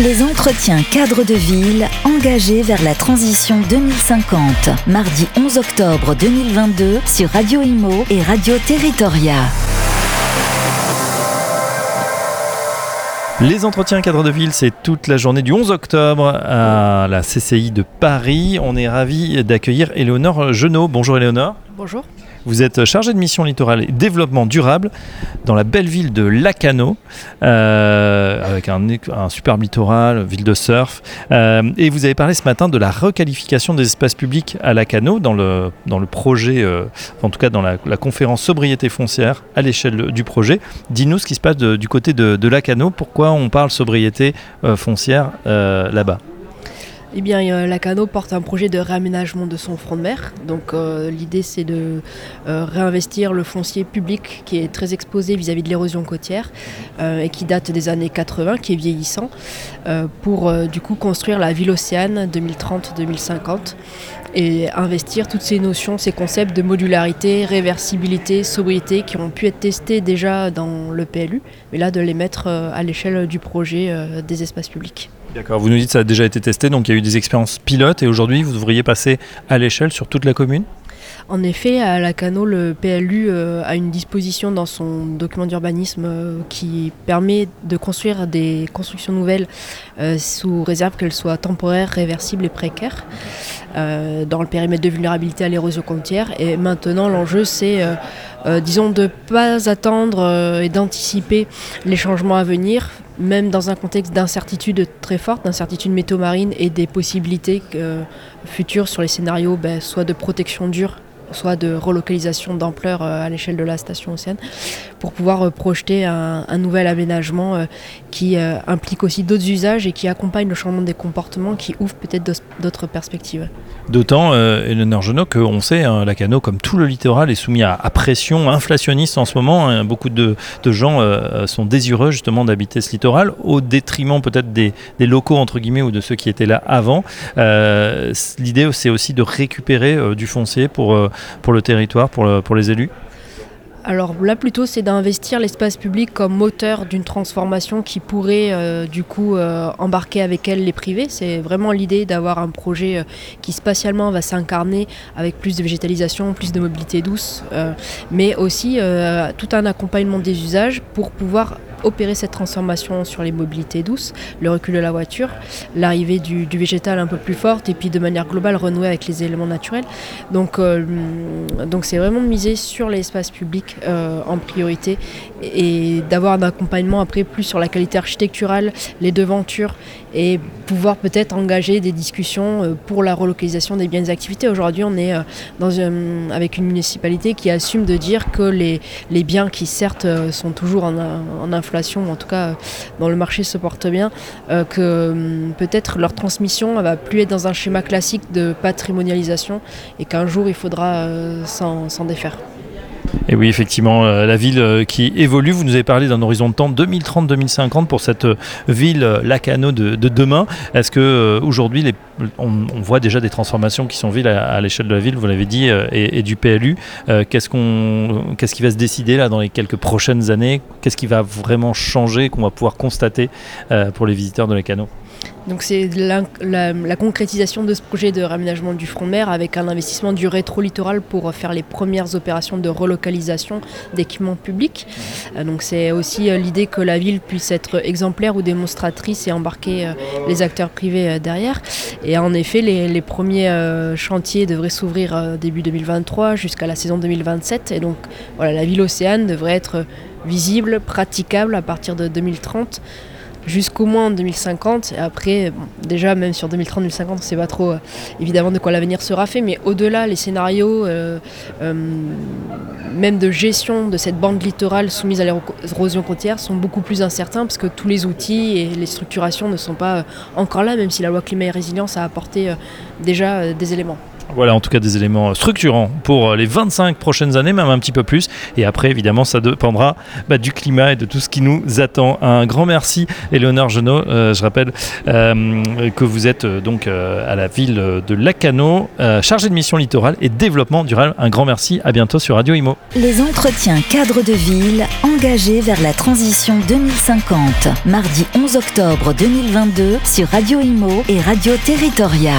Les entretiens cadres de ville engagés vers la transition 2050. Mardi 11 octobre 2022 sur Radio Imo et Radio Territoria. Les entretiens cadres de ville, c'est toute la journée du 11 octobre à la CCI de Paris. On est ravi d'accueillir Éléonore Genot. Bonjour Éléonore. Bonjour. Vous êtes chargé de mission littorale et développement durable dans la belle ville de Lacano, euh, avec un, superbe littoral, ville de surf. Euh, et vous avez parlé ce matin de la requalification des espaces publics à Lacano dans le, dans le projet, euh, en tout cas dans la, conférence sobriété foncière à l'échelle du projet. Dis-nous ce qui se passe du côté de, de Lacano, pourquoi on parle sobriété foncière là-bas? Eh bien, euh, Lacano porte un projet de réaménagement de son front de mer. Donc, euh, l'idée, c'est de euh, réinvestir le foncier public qui est très exposé vis-à-vis -vis de l'érosion côtière et qui date des années 80, qui est vieillissant, pour du coup construire la ville océane 2030-2050 et investir toutes ces notions, ces concepts de modularité, réversibilité, sobriété qui ont pu être testés déjà dans le PLU, mais là de les mettre à l'échelle du projet des espaces publics. D'accord, vous nous dites que ça a déjà été testé, donc il y a eu des expériences pilotes et aujourd'hui vous devriez passer à l'échelle sur toute la commune? En effet, à Lacano, le PLU euh, a une disposition dans son document d'urbanisme euh, qui permet de construire des constructions nouvelles euh, sous réserve qu'elles soient temporaires, réversibles et précaires dans le périmètre de vulnérabilité à l'érosion côtière. Et maintenant, l'enjeu, c'est, euh, euh, disons, de ne pas attendre et d'anticiper les changements à venir, même dans un contexte d'incertitude très forte, d'incertitude météo marine et des possibilités futures sur les scénarios, ben, soit de protection dure soit de relocalisation d'ampleur à l'échelle de la station océane, pour pouvoir projeter un, nouvel aménagement euh, qui euh, implique aussi d'autres usages et qui accompagne le changement des comportements, qui ouvre peut-être d'autres perspectives. D'autant, euh, Eleonore Genot, qu'on sait, hein, Lacano, comme tout le littoral, est soumis à, pression inflationniste en ce moment. Hein, beaucoup de, gens euh, sont désireux justement d'habiter ce littoral, au détriment peut-être des, locaux, entre guillemets, ou de ceux qui étaient là avant. Euh, L'idée, c'est aussi de récupérer euh, du foncier pour, euh, pour le territoire, pour, le, pour les élus alors là plutôt c'est d'investir l'espace public comme moteur d'une transformation qui pourrait euh, du coup euh, embarquer avec elle les privés. C'est vraiment l'idée d'avoir un projet euh, qui spatialement va s'incarner avec plus de végétalisation, plus de mobilité douce, mais aussi tout un accompagnement des usages pour pouvoir opérer cette transformation sur les mobilités douces, le recul de la voiture, l'arrivée du, végétal un peu plus forte et puis de manière globale renouer avec les éléments naturels. Donc euh, donc c'est vraiment miser sur l'espace public euh, en priorité et d'avoir un accompagnement après plus sur la qualité architecturale, les devantures et pouvoir peut-être engager des discussions euh, pour la relocalisation des biens et activités. Aujourd'hui on est dans avec une municipalité qui assume de dire que les, les biens qui certes sont toujours en, en inflation inflation, en tout cas dans le marché se porte bien, euh, que euh, peut-être leur transmission va plus être dans un schéma classique de patrimonialisation et qu'un jour il faudra euh, s'en défaire. Et oui, effectivement, euh, la ville euh, qui évolue. Vous nous avez parlé d'un horizon de temps 2030-2050 pour cette euh, ville Lacano de, de demain. Est-ce que aujourd'hui, on, voit déjà des transformations qui sont villes à, l'échelle de la ville, vous l'avez dit, et, et, du PLU Qu'est-ce qu'on, qu'est-ce qui va se décider là dans les quelques prochaines années? Qu'est-ce qui va vraiment changer, qu'on va pouvoir constater pour les visiteurs de Lacano donc c'est la, concrétisation de ce projet de réaménagement du front de mer avec un investissement du rétro-littoral pour faire les premières opérations de relocalisation d'équipements publics. Euh, donc c'est aussi euh, l'idée que la ville puisse être exemplaire ou démonstratrice et embarquer euh, les acteurs privés derrière. Et en effet, les, les premiers chantiers devraient s'ouvrir début 2023 jusqu'à la saison 2027. Et donc voilà, la ville océane devrait être visible, praticable à partir de 2030 jusqu'au moins en 2050 et après déjà même sur 2030 2050 on sait pas trop euh, évidemment de quoi l'avenir sera fait. Mais au-delà les scénarios euh, euh, même de gestion de cette bande littorale soumise à l'érosion côtière sont beaucoup plus incertains parce que tous les outils et les structurations ne sont pas encore là même si la loi climat et résilience a apporté déjà des éléments Voilà en tout cas des éléments structurants pour les 25 prochaines années, même un petit peu plus. Et après, évidemment, ça dépendra bah, du climat et de tout ce qui nous attend. Un grand merci, Éléonore Genot. Euh, je rappelle euh, que vous êtes euh, donc euh, à la ville de Lacano, euh, chargée de mission littorale et développement durable. Un grand merci. À bientôt sur Radio Imo. Les entretiens cadres de ville engagés vers la transition 2050. Mardi 11 octobre 2022 sur Radio Imo et Radio Territoria.